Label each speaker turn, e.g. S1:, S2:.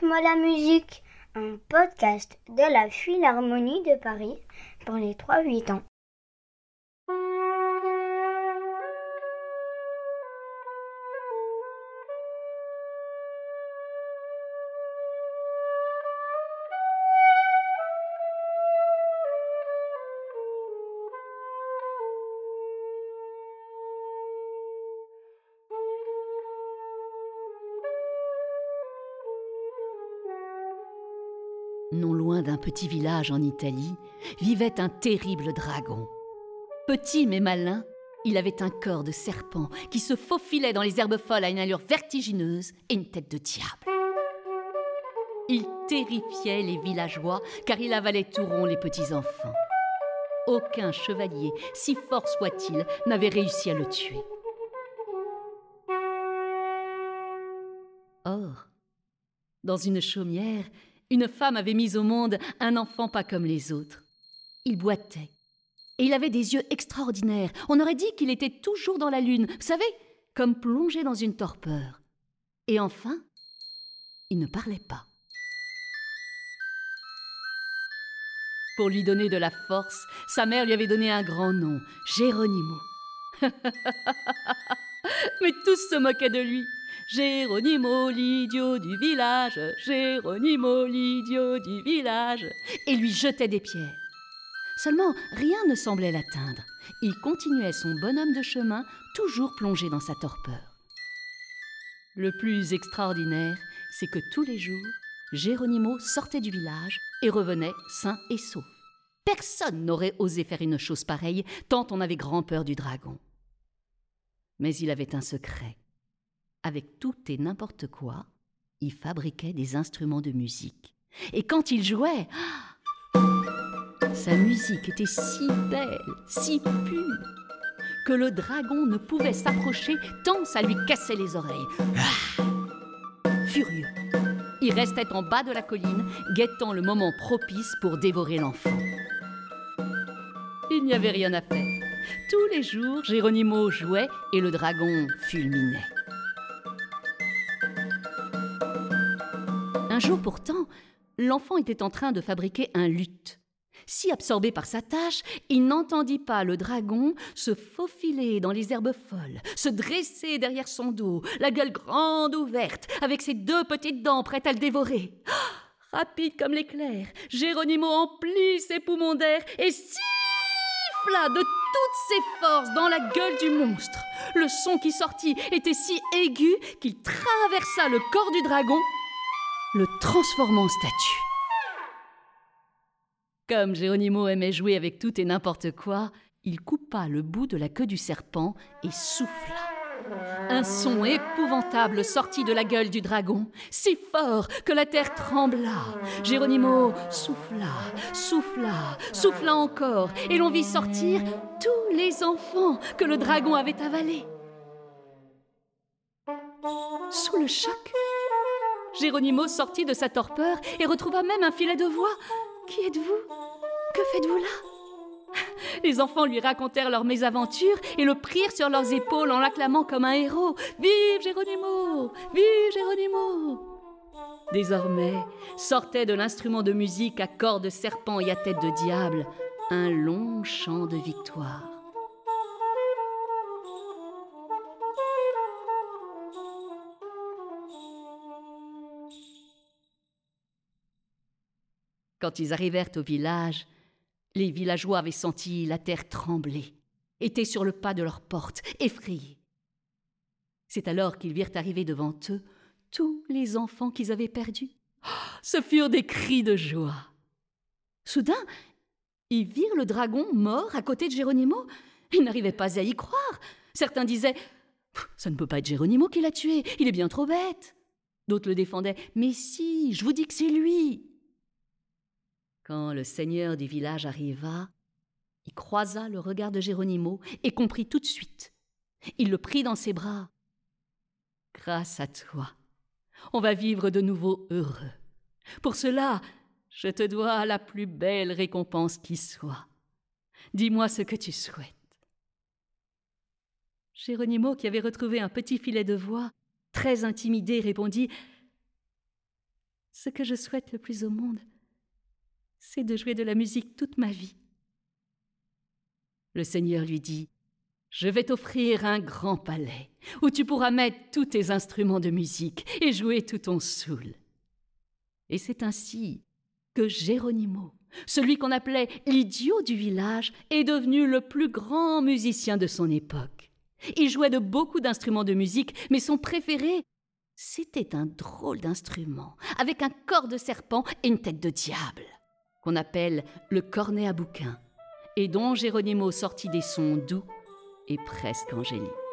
S1: Raconte-moi la musique, un podcast de la Philharmonie de Paris pour les 3-8 ans.
S2: Non loin d'un petit village en Italie, vivait un terrible dragon. Petit mais malin, il avait un corps de serpent qui se faufilait dans les herbes folles à une allure vertigineuse et une tête de diable. Il terrifiait les villageois car il avalait tout rond les petits enfants. Aucun chevalier, si fort soit-il, n'avait réussi à le tuer. Or, dans une chaumière, une femme avait mis au monde un enfant pas comme les autres. Il boitait. Et il avait des yeux extraordinaires. On aurait dit qu'il était toujours dans la lune, vous savez, comme plongé dans une torpeur. Et enfin, il ne parlait pas. Pour lui donner de la force, sa mère lui avait donné un grand nom, Géronimo. Mais tous se moquaient de lui. Géronimo, l'idiot du village, Géronimo, l'idiot du village, et lui jetait des pierres. Seulement, rien ne semblait l'atteindre. Il continuait son bonhomme de chemin, toujours plongé dans sa torpeur. Le plus extraordinaire, c'est que tous les jours, Géronimo sortait du village et revenait sain et sauf. Personne n'aurait osé faire une chose pareille, tant on avait grand peur du dragon. Mais il avait un secret avec tout et n'importe quoi, il fabriquait des instruments de musique. Et quand il jouait, sa musique était si belle, si pure, que le dragon ne pouvait s'approcher tant ça lui cassait les oreilles. Furieux, il restait en bas de la colline, guettant le moment propice pour dévorer l'enfant. Il n'y avait rien à faire. Tous les jours, Géronimo jouait et le dragon fulminait. Un jour pourtant, l'enfant était en train de fabriquer un luth. Si absorbé par sa tâche, il n'entendit pas le dragon se faufiler dans les herbes folles, se dresser derrière son dos, la gueule grande ouverte, avec ses deux petites dents prêtes à le dévorer. Ah, rapide comme l'éclair, Géronimo emplit ses poumons d'air et de toutes ses forces dans la gueule du monstre. Le son qui sortit était si aigu qu'il traversa le corps du dragon le transformant en statue. Comme Géronimo aimait jouer avec tout et n'importe quoi, il coupa le bout de la queue du serpent et souffla. Un son épouvantable sortit de la gueule du dragon, si fort que la terre trembla. Géronimo souffla, souffla, souffla encore, et l'on vit sortir tous les enfants que le dragon avait avalés. Sous le choc, Géronimo sortit de sa torpeur et retrouva même un filet de voix. Qui êtes-vous? Que faites-vous là? Les enfants lui racontèrent leurs mésaventures et le prirent sur leurs épaules en l'acclamant comme un héros. Vive Géronimo Vive Géronimo Désormais, sortait de l'instrument de musique à corps de serpent et à tête de diable un long chant de victoire. Quand ils arrivèrent au village, les villageois avaient senti la terre trembler, étaient sur le pas de leur porte, effrayés. C'est alors qu'ils virent arriver devant eux tous les enfants qu'ils avaient perdus. Ce furent des cris de joie. Soudain, ils virent le dragon mort à côté de Géronimo. Ils n'arrivaient pas à y croire. Certains disaient Ça ne peut pas être Géronimo qui l'a tué, il est bien trop bête. D'autres le défendaient Mais si, je vous dis que c'est lui. Quand le seigneur du village arriva, il croisa le regard de Géronimo et comprit tout de suite. Il le prit dans ses bras. Grâce à toi, on va vivre de nouveau heureux. Pour cela, je te dois la plus belle récompense qui soit. Dis-moi ce que tu souhaites. Géronimo, qui avait retrouvé un petit filet de voix, très intimidé, répondit Ce que je souhaite le plus au monde, c'est de jouer de la musique toute ma vie. Le Seigneur lui dit Je vais t'offrir un grand palais où tu pourras mettre tous tes instruments de musique et jouer tout ton soul. Et c'est ainsi que Géronimo, celui qu'on appelait l'idiot du village, est devenu le plus grand musicien de son époque. Il jouait de beaucoup d'instruments de musique, mais son préféré, c'était un drôle d'instrument, avec un corps de serpent et une tête de diable, qu'on appelle le cornet à bouquin, et dont Géronimo sortit des sons doux et presque angéliques.